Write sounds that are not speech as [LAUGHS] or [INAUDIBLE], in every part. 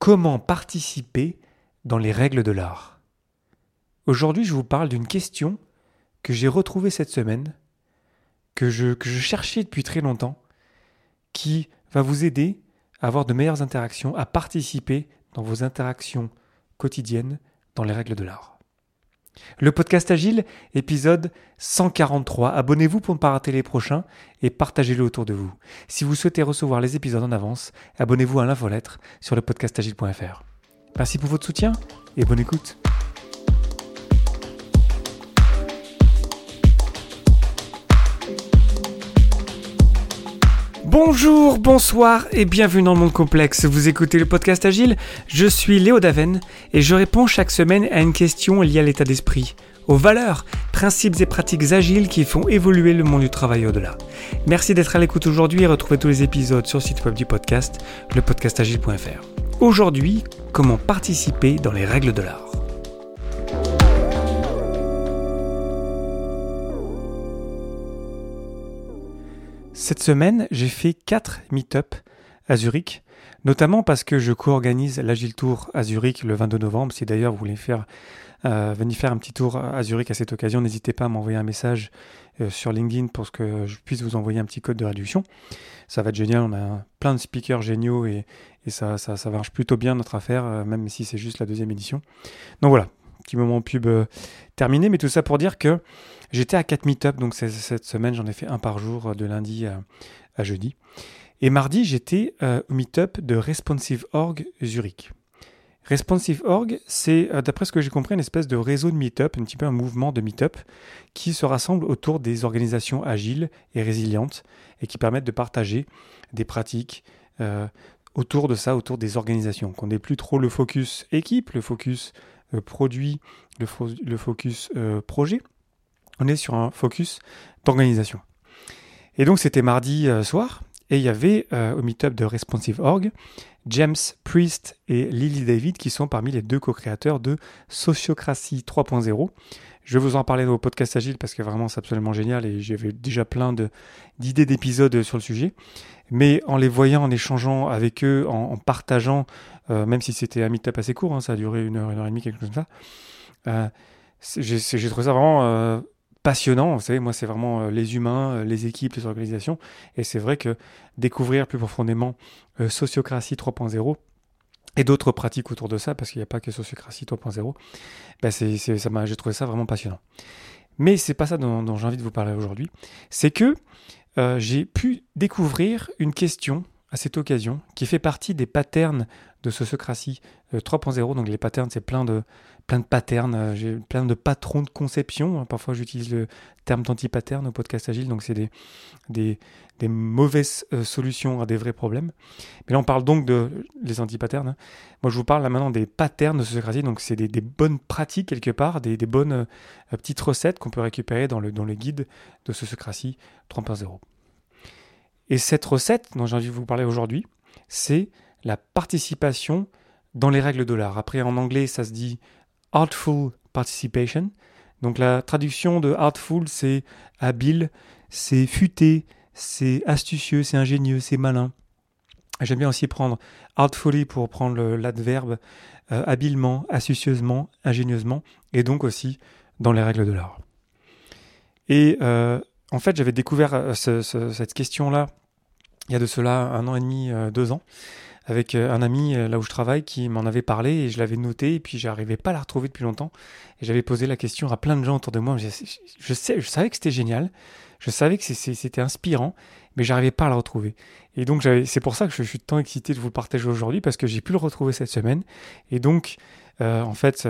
Comment participer dans les règles de l'art Aujourd'hui, je vous parle d'une question que j'ai retrouvée cette semaine, que je, cherchais depuis très longtemps, qui va vous aider à avoir de meilleures interactions, à participer dans vos interactions quotidiennes dans les règles de l'art. Le podcast Agile, épisode 143. Abonnez-vous pour ne pas rater les prochains et partagez-le autour de vous. Si vous souhaitez recevoir les épisodes en avance, abonnez-vous à l'infolettre sur le podcastagile.fr. Merci pour votre soutien et bonne écoute. Bonjour, bonsoir et bienvenue dans le monde complexe. Vous écoutez le podcast Agile, je suis Léo Daven et je réponds chaque semaine à une question liée à l'état d'esprit, aux valeurs, principes et pratiques agiles qui font évoluer le monde du travail au-delà. Merci d'être à l'écoute aujourd'hui et retrouvez tous les épisodes sur le site web du podcast, lepodcastagile.fr. Aujourd'hui, comment participer dans les règles de l'art? Cette semaine, j'ai fait 4 meet-up à Zurich, notamment parce que je co-organise l'Agile Tour à Zurich le 22 novembre. Si d'ailleurs vous voulez euh, venir faire un petit tour à Zurich à cette occasion, n'hésitez pas à m'envoyer un message euh, sur LinkedIn pour que je puisse vous envoyer un petit code de réduction. Ça va être génial, on a plein de speakers géniaux et, ça, ça, marche plutôt bien notre affaire, euh, même si c'est juste la deuxième édition. Donc voilà, petit moment pub terminé, mais tout ça pour dire que J'étais à 4 meet-up, donc cette semaine j'en ai fait un par jour euh, de lundi à, jeudi. Et mardi j'étais euh, au meet-up de Responsive Org Zurich. Responsive Org, c'est euh, d'après ce que j'ai compris une espèce de réseau de meet-up, un petit peu un mouvement de meet-up qui se rassemble autour des organisations agiles et résilientes et qui permettent de partager des pratiques autour de ça, autour des organisations. Qu'on n'ait plus trop le focus équipe, le focus produit, le focus projet, on est sur un focus d'organisation. Et donc c'était mardi euh, soir, et il y avait euh, au meetup de Responsive Org James Priest et Lily David qui sont parmi les deux co-créateurs de Sociocratie 3.0. Je vais vous en parler dans vos podcast agile parce que vraiment c'est absolument génial et j'avais déjà plein d'idées d'épisodes sur le sujet. Mais en les voyant, en échangeant avec eux, en, partageant, euh, même si c'était un meetup assez court, hein, ça a duré une heure, une heure et demie, quelque chose comme ça, j'ai trouvé ça vraiment passionnant. Vous savez, moi, c'est vraiment euh, les humains, euh, les équipes, les organisations. Et c'est vrai que découvrir plus profondément euh, Sociocratie 3.0 et d'autres pratiques autour de ça, parce qu'il n'y a pas que Sociocratie 3.0, ben c'est, ça j'ai trouvé ça vraiment passionnant. Mais c'est pas ça dont, j'ai envie de vous parler aujourd'hui. C'est que j'ai pu découvrir une question à cette occasion qui fait partie des patterns de Sociocratie 3.0. Donc les patterns, c'est plein de, plein de patterns, euh, j'ai plein de patrons de conception. Hein. Parfois, j'utilise le terme d'anti-pattern au podcast agile, donc c'est des, des, mauvaises euh, solutions à des vrais problèmes. Mais là, on parle donc de les anti-patterns. Hein. Moi, je vous parle là maintenant des patterns de sociocratie, donc c'est des, bonnes pratiques quelque part, des, bonnes euh, petites recettes qu'on peut récupérer dans le, dans le guide de sociocratie 3.0. Et cette recette dont j'ai envie de vous parler aujourd'hui, c'est la participation dans les règles de l'art. Après, en anglais, ça se dit artful participation. Donc la traduction de artful, c'est habile, c'est futé, c'est astucieux, c'est ingénieux, c'est malin. J'aime bien aussi prendre artfully pour prendre l'adverbe euh, habilement, astucieusement, ingénieusement, et donc aussi dans les règles de l'art. Et euh, en fait, j'avais découvert euh, cette question-là il y a de cela un an et demi, deux ans avec euh, un ami euh, là où je travaille qui m'en avait parlé et je l'avais noté et puis j'arrivais pas à la retrouver depuis longtemps et j'avais posé la question à plein de gens autour de moi. Je, savais que c'était génial, je savais que c'était inspirant, mais j'arrivais pas à la retrouver. Et donc c'est pour ça que je suis tant excité de vous le partager aujourd'hui parce que j'ai pu le retrouver cette semaine et donc euh, en fait,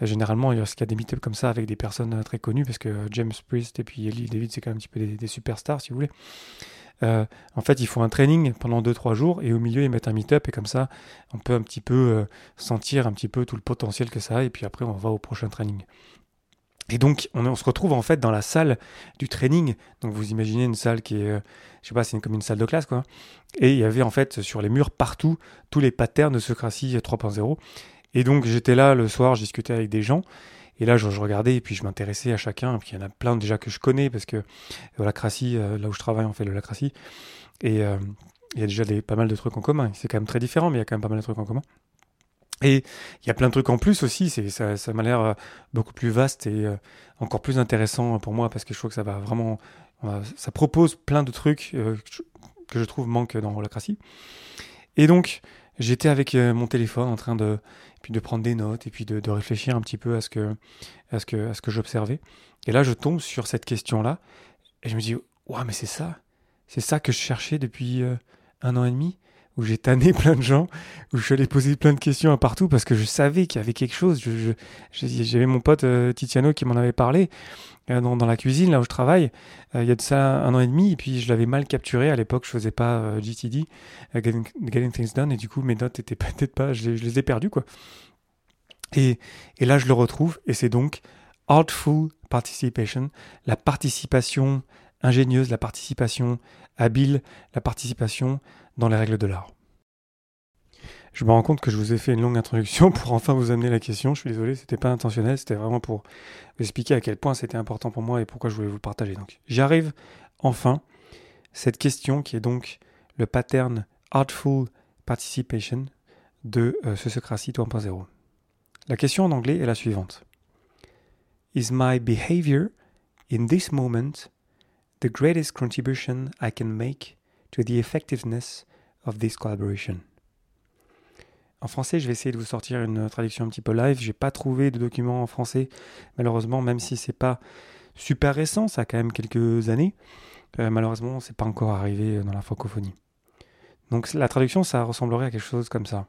généralement, il y a des meet comme ça avec des personnes très connues, parce que James Priest et puis Ellie David, c'est quand même un petit peu des superstars, si vous voulez. Euh, en fait, ils font un training pendant 2-3 jours et au milieu, ils mettent un meet-up et comme ça, on peut un petit peu euh, sentir un petit peu tout le potentiel que ça a et puis après, on va au prochain training. Et donc, on, se retrouve en fait dans la salle du training. Donc, vous imaginez une salle qui est, euh, je sais pas, c'est comme une salle de classe, quoi. Et il y avait en fait sur les murs partout tous les patterns de Socratie 3.0. Et donc, j'étais là le soir, je discutais avec des gens. Et là, je, regardais et puis je m'intéressais à chacun. Puis il y en a plein déjà que je connais parce que la Lacratie, euh, là où je travaille, on fait le Lacratie. Et euh, il y a déjà pas mal de trucs en commun. C'est quand même très différent, mais il y a quand même pas mal de trucs en commun. Et il y a plein de trucs en plus aussi, ça, m'a l'air euh, beaucoup plus vaste et euh, encore plus intéressant pour moi parce que je trouve que ça va vraiment. ça propose plein de trucs euh, que je trouve manquent dans Holacracy. Et donc, j'étais avec mon téléphone en train de, puis de prendre des notes et puis de, réfléchir un petit peu à ce que, à ce que, à ce que j'observais. Et là, je tombe sur cette question-là et je me dis, waouh, mais c'est ça, c'est ça que je cherchais depuis un an et demi où j'ai tanné [LAUGHS] plein de gens, où je suis allé poser plein de questions à partout parce que je savais qu'il y avait quelque chose. J'avais mon pote euh, Titiano qui m'en avait parlé euh, dans, la cuisine, là où je travaille, euh, il y a de ça un an et demi, et puis je l'avais mal capturé. À l'époque, je faisais pas GTD, getting, Things Done, et du coup, mes notes étaient [LAUGHS] peut-être pas, je, je, les ai perdues, quoi. Et, et là, je le retrouve, et c'est donc Artful Participation, la participation ingénieuse, la participation habile, la participation dans les règles de l'art. Je me rends compte que je vous ai fait une longue introduction pour enfin vous amener la question. Je suis désolé, c'était pas intentionnel, c'était vraiment pour vous expliquer à quel point c'était important pour moi et pourquoi je voulais vous partager. Donc, j'arrive enfin cette question qui est donc le pattern Artful Participation de euh, Sociocratie 2.0. La question en anglais est la suivante. Is my behavior in this moment the greatest contribution I can make to the effectiveness of this collaboration. En français, je vais essayer de vous sortir une traduction un petit peu live. J'ai pas trouvé de document en français, malheureusement, même si c'est pas super récent, ça a quand même quelques années. Euh, malheureusement, c'est pas encore arrivé dans la francophonie. Donc la traduction, ça ressemblerait à quelque chose comme ça.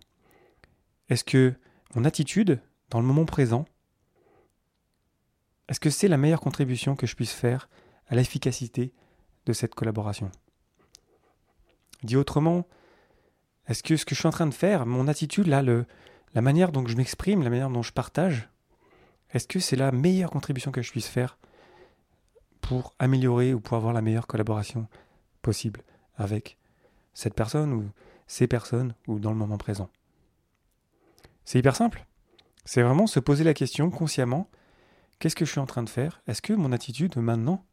Est-ce que mon attitude dans le moment présent, est-ce que c'est la meilleure contribution que je puisse faire à l'efficacité de cette collaboration. Dit autrement, est-ce que ce que je suis en train de faire, mon attitude, là, la manière dont je m'exprime, la manière dont je partage, est-ce que c'est la meilleure contribution que je puisse faire pour améliorer ou pour avoir la meilleure collaboration possible avec cette personne ou ces personnes ou dans le moment présent? C'est hyper simple. C'est vraiment se poser la question consciemment, qu'est-ce que je suis en train de faire? Est-ce que mon attitude maintenant,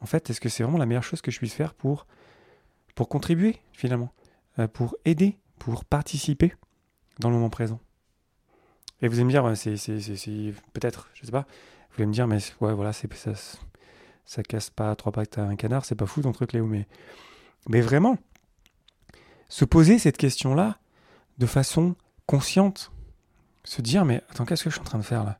en fait, est-ce que c'est vraiment la meilleure chose que je puisse faire pour contribuer finalement, euh, pour aider, pour participer dans le moment présent? Et vous allez me dire, c'est, peut-être, je sais pas, vous allez me dire, mais ouais, voilà, ça, ça casse pas trois pattes à un canard, c'est pas fou ton truc, Léo, mais, mais vraiment, se poser cette question-là de façon consciente, se dire, mais attends, qu'est-ce que je suis en train de faire là?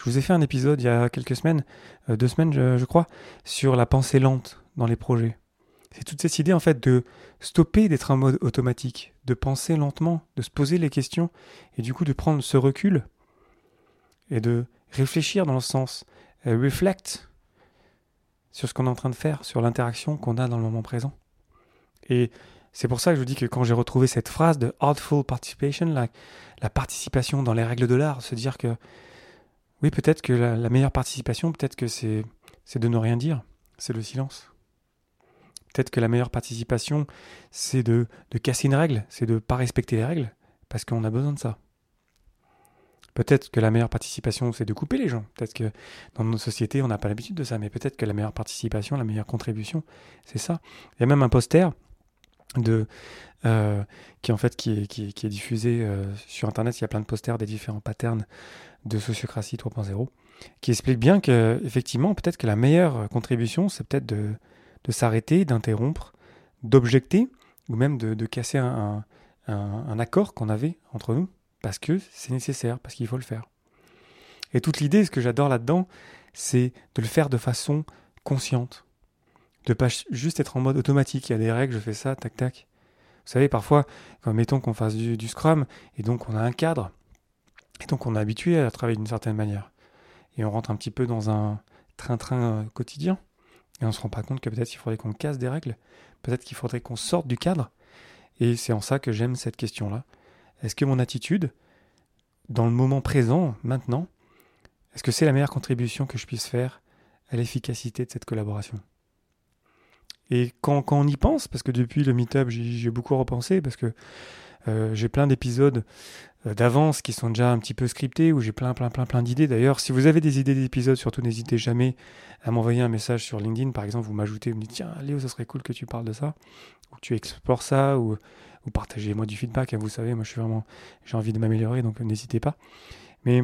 Je vous ai fait un épisode il y a quelques semaines, euh, deux semaines, je crois, sur la pensée lente dans les projets. C'est toute cette idée en fait de stopper d'être en mode automatique, de penser lentement, de se poser les questions et du coup de prendre ce recul et de réfléchir dans le sens euh, reflect sur ce qu'on est en train de faire, sur l'interaction qu'on a dans le moment présent. Et c'est pour ça que je vous dis que quand j'ai retrouvé cette phrase de artful participation, la, la participation dans les règles de l'art, se dire que oui, peut-être que la, meilleure participation, peut-être que c'est de ne rien dire, c'est le silence. Peut-être que la meilleure participation, c'est de, de, casser une règle, c'est de ne pas respecter les règles, parce qu'on a besoin de ça. Peut-être que la meilleure participation, c'est de couper les gens. Peut-être que dans nos sociétés, on n'a pas l'habitude de ça, mais peut-être que la meilleure participation, la meilleure contribution, c'est ça. Il y a même un poster de, euh, qui en fait qui est, qui, est diffusé euh, sur Internet. Il y a plein de posters des différents patterns de sociocratie 3.0 qui explique bien que effectivement, peut-être que la meilleure contribution, c'est peut-être de de s'arrêter, d'interrompre, d'objecter, ou même de, casser un, accord qu'on avait entre nous, parce que c'est nécessaire, parce qu'il faut le faire. Et toute l'idée, ce que j'adore là-dedans, c'est de le faire de façon consciente. De pas juste être en mode automatique. Il y a des règles, je fais ça, tac, tac. Vous savez, parfois, quand mettons qu'on fasse du, Scrum, et donc on a un cadre, et donc on est habitué à travailler d'une certaine manière. Et on rentre un petit peu dans un train-train euh, quotidien. Et on ne se rend pas compte que peut-être il faudrait qu'on casse des règles, peut-être qu'il faudrait qu'on sorte du cadre. Et c'est en ça que j'aime cette question-là. Est-ce que mon attitude, dans le moment présent, maintenant, est-ce que c'est la meilleure contribution que je puisse faire à l'efficacité de cette collaboration? Et quand, quand, on y pense, parce que depuis le meet-up, j'ai beaucoup repensé, parce que Euh, j'ai plein d'épisodes euh, d'avance qui sont déjà un petit peu scriptés, où j'ai plein, plein, plein, plein d'idées. D'ailleurs, si vous avez des idées d'épisodes, surtout n'hésitez jamais à m'envoyer un message sur LinkedIn. Par exemple, vous m'ajoutez, vous me dites, tiens, Léo, ça serait cool que tu parles de ça, ou que tu explores ça, ou, ou partagez-moi du feedback. Hein, vous savez, moi, je suis vraiment, j'ai envie de m'améliorer, donc n'hésitez pas. Mais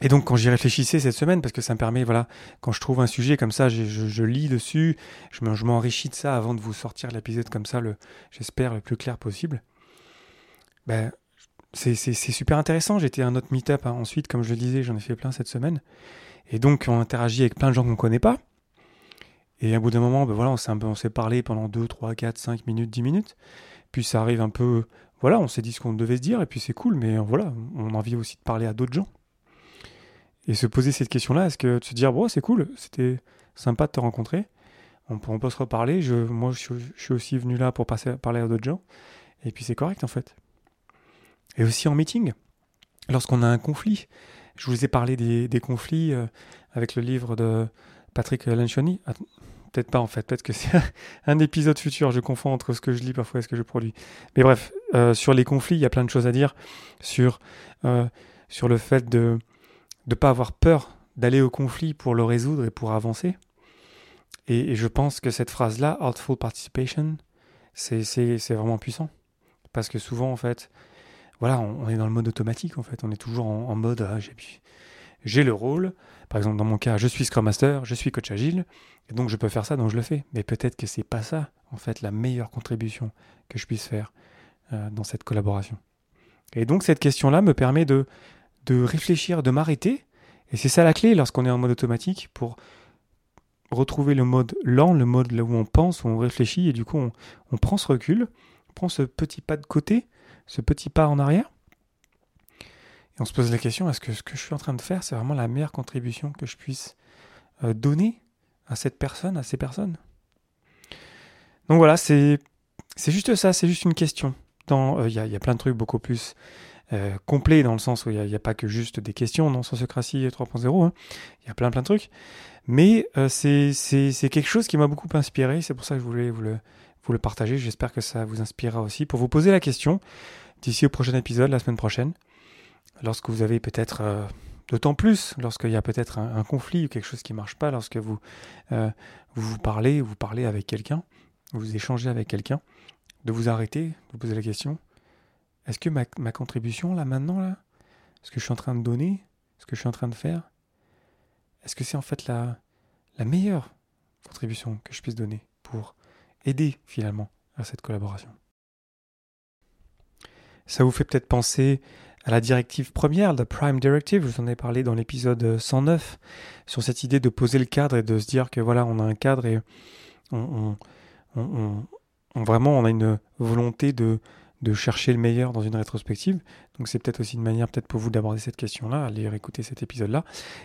et donc quand j'y réfléchissais cette semaine, parce que ça me permet, voilà, quand je trouve un sujet comme ça, je, lis dessus, je m'enrichis de ça avant de vous sortir l'épisode comme ça, j'espère le plus clair possible. Ben, c'est super intéressant. J'étais à un autre meet-up hein. ensuite, comme je le disais, j'en ai fait plein cette semaine. Et donc on interagit avec plein de gens qu'on ne connaît pas. Et à bout d'un moment, ben voilà, on s'est parlé pendant 2, 3, 4, 5 minutes, 10 minutes. Puis ça arrive un peu, voilà, on s'est dit ce qu'on devait se dire, et puis c'est cool, mais voilà, on a envie aussi de parler à d'autres gens. Et se poser cette question-là, est-ce que se dire, bon, c'est cool, c'était sympa de te rencontrer, on peut, se reparler, je, moi je, suis aussi venu là pour passer, parler à d'autres gens, et puis c'est correct en fait. Et aussi en meeting, lorsqu'on a un conflit, je vous ai parlé des, conflits euh, avec le livre de Patrick Lencioni. Peut-être pas en fait, peut-être que c'est [LAUGHS] un épisode futur, je confonds entre ce que je lis parfois et ce que je produis. Mais bref, euh, sur les conflits, il y a plein de choses à dire sur, euh, sur le fait de de pas avoir peur d'aller au conflit pour le résoudre et pour avancer. Et, je pense que cette phrase-là, Artful Participation, c'est vraiment puissant. Parce que souvent, en fait, voilà, on, est dans le mode automatique, en fait. On est toujours en, mode, ah, j'ai le rôle. Par exemple, dans mon cas, je suis Scrum Master, je suis coach agile, et donc je peux faire ça, donc je le fais. Mais peut-être que c'est pas ça, en fait, la meilleure contribution que je puisse faire euh, dans cette collaboration. Et donc cette question-là me permet de de réfléchir, de m'arrêter. Et c'est ça la clé lorsqu'on est en mode automatique pour retrouver le mode lent, le mode où on pense, où on réfléchit, et du coup on, prend ce recul, on prend ce petit pas de côté, ce petit pas en arrière, et on se pose la question, est-ce que ce que je suis en train de faire, c'est vraiment la meilleure contribution que je puisse euh, donner à cette personne, à ces personnes? Donc voilà, c'est juste ça, c'est juste une question. Euh, il y, a plein de trucs beaucoup plus euh, complet dans le sens où il n'y a, pas que juste des questions dans Sociocratie 3.0, hein. il y a plein plein de trucs. Mais euh, c'est quelque chose qui m'a beaucoup inspiré, c'est pour ça que je voulais vous le, vous le partager, j'espère que ça vous inspirera aussi, pour vous poser la question d'ici au prochain épisode, la semaine prochaine, lorsque vous avez peut-être... Euh, d'autant plus lorsqu'il y a peut-être un, conflit ou quelque chose qui ne marche pas, lorsque vous, vous vous parlez, vous parlez avec quelqu'un, vous échangez avec quelqu'un, de vous arrêter, de vous poser la question, est-ce que ma, contribution, là, maintenant, là, ce que je suis en train de donner, ce que je suis en train de faire, est-ce que c'est en fait la, meilleure contribution que je puisse donner pour aider finalement à cette collaboration? Ça vous fait peut-être penser à la directive première, la Prime Directive, je vous en ai parlé dans l'épisode 109, sur cette idée de poser le cadre et de se dire que voilà, on a un cadre et on, on vraiment on a une volonté de, de chercher le meilleur dans une rétrospective. Donc c'est peut-être aussi une manière peut-être pour vous d'aborder cette question-là, aller écouter cet épisode-là.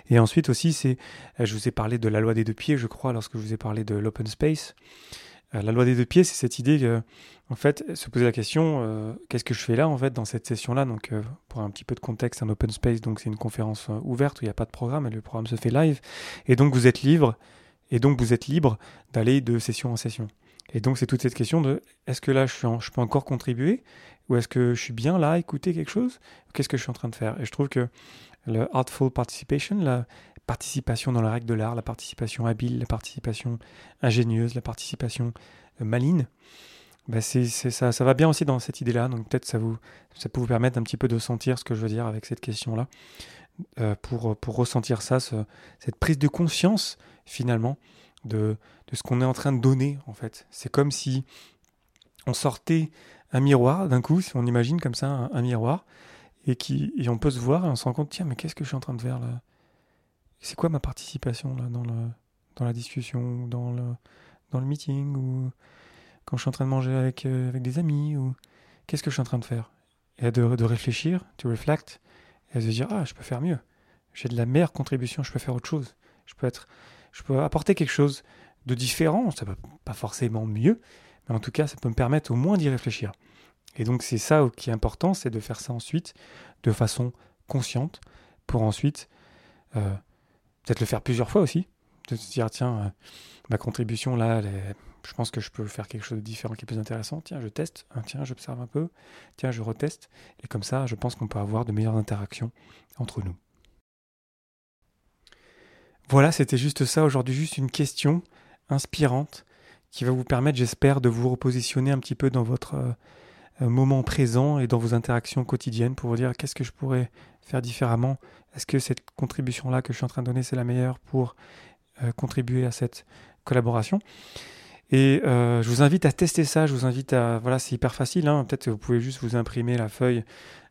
Et ensuite aussi, c'est, euh, je vous ai parlé de la loi des deux pieds, je crois, lorsque je vous ai parlé de l'open space. Euh, la loi des deux pieds, c'est cette idée en fait, se poser la question, euh, qu'est-ce que je fais là, en fait, dans cette session-là? Donc, pour un petit peu de contexte, un open space, donc c'est une conférence ouverte où il n'y a pas de programme et le programme se fait live. Et donc vous êtes libre, et donc vous êtes libre d'aller de session en session. Et donc, c'est toute cette question de est-ce que là, je, peux encore contribuer? Ou est-ce que je suis bien là à écouter quelque chose? Qu'est-ce que je suis en train de faire? Et je trouve que le artful participation, la participation dans la règle de l'art, la participation habile, la participation ingénieuse, la participation euh, maligne, bah ça, va bien aussi dans cette idée-là. Donc peut-être ça, ça peut vous permettre un petit peu de sentir ce que je veux dire avec cette question-là, euh, pour, pour ressentir ça, cette prise de conscience finalement de, de ce qu'on est en train de donner, en fait. C'est comme si on sortait un miroir d'un coup, si on imagine comme ça un, miroir, et, qui, et on peut se voir et on se rend compte, tiens, mais qu'est-ce que je suis en train de faire là? C'est quoi ma participation là dans, le, dans la discussion, dans le, dans le meeting, ou quand je suis en train de manger avec, euh, avec des amis, ou qu'est-ce que je suis en train de faire? Et de, de réfléchir, to reflect, et de se dire, ah, je peux faire mieux. J'ai de la meilleure contribution, je peux faire autre chose. Je peux être je peux apporter quelque chose de différent, ça va pas forcément mieux, mais en tout cas, ça peut me permettre au moins d'y réfléchir. Et donc, c'est ça qui est important, c'est de faire ça ensuite de façon consciente, pour ensuite euh, peut-être le faire plusieurs fois aussi, de se dire, tiens, euh, ma contribution là, je pense que je peux faire quelque chose de différent qui est plus intéressant. Tiens, je teste, hein, tiens, j'observe un peu, tiens, je reteste. Et comme ça, je pense qu'on peut avoir de meilleures interactions entre nous. Voilà, c'était juste ça aujourd'hui, juste une question inspirante qui va vous permettre, j'espère, de vous repositionner un petit peu dans votre euh, moment présent et dans vos interactions quotidiennes pour vous dire qu'est-ce que je pourrais faire différemment. Est-ce que cette contribution-là que je suis en train de donner, c'est la meilleure pour euh, contribuer à cette collaboration? Et euh, je vous invite à tester ça, je vous invite à... Voilà, c'est hyper facile, hein. peut-être que vous pouvez juste vous imprimer la feuille euh,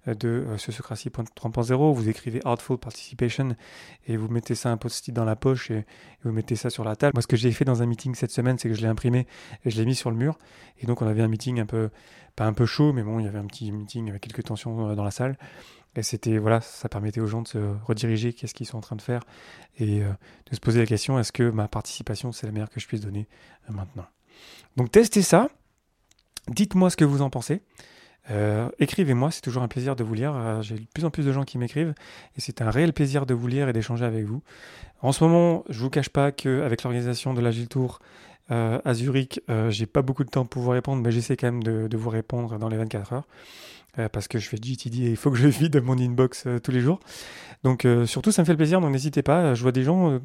de euh, 3.0, vous écrivez Artful Participation et vous mettez ça un post-it dans la poche et, vous mettez ça sur la table. Moi, ce que j'ai fait dans un meeting cette semaine, c'est que je l'ai imprimé et je l'ai mis sur le mur. Et donc, on avait un meeting un peu, pas un peu chaud, mais bon, il y avait un petit meeting avec quelques tensions euh, dans la salle. Et c'était, voilà, ça permettait aux gens de se rediriger, qu'est-ce qu'ils sont en train de faire, et de se poser la question, est-ce que ma participation, c'est la meilleure que je puisse donner maintenant? Donc testez ça, dites-moi ce que vous en pensez. Euh, écrivez-moi, c'est toujours un plaisir de vous lire. Euh, j'ai de plus en plus de gens qui m'écrivent et c'est un réel plaisir de vous lire et d'échanger avec vous. En ce moment, je vous cache pas qu'avec l'organisation de l'Agile Tour euh, à Zurich, j'ai pas beaucoup de temps pour vous répondre, mais j'essaie quand même de, vous répondre dans les 24 heures. Euh, parce que je fais GTD et il faut que je [LAUGHS] vide mon inbox euh, tous les jours. Donc euh, surtout, ça me fait le plaisir, donc n'hésitez pas. Je vois des gens,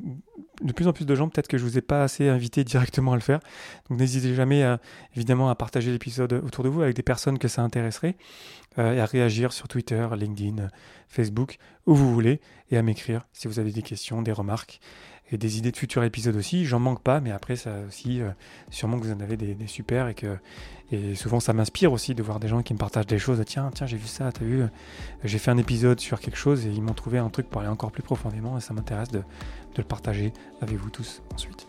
de plus en plus de gens, peut-être que je vous ai pas assez invité directement à le faire. Donc n'hésitez jamais, à, évidemment, à partager l'épisode autour de vous avec des personnes que ça intéresserait, et à réagir sur Twitter, LinkedIn, Facebook, où vous voulez, et à m'écrire si vous avez des questions, des remarques et des idées de futurs épisodes aussi. J'en manque pas, mais après, ça aussi, euh, sûrement que vous en avez des, super et que et souvent ça m'inspire aussi de voir des gens qui me partagent des choses. Tiens, tiens, j'ai vu ça, t'as vu, euh, j'ai fait un épisode sur quelque chose et ils m'ont trouvé un truc pour aller encore plus profondément et ça m'intéresse de, de le partager avec vous tous ensuite.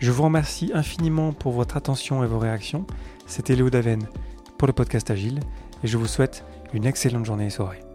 Je vous remercie infiniment pour votre attention et vos réactions. C'était Léo Daven pour le podcast Agile et je vous souhaite une excellente journée et soirée.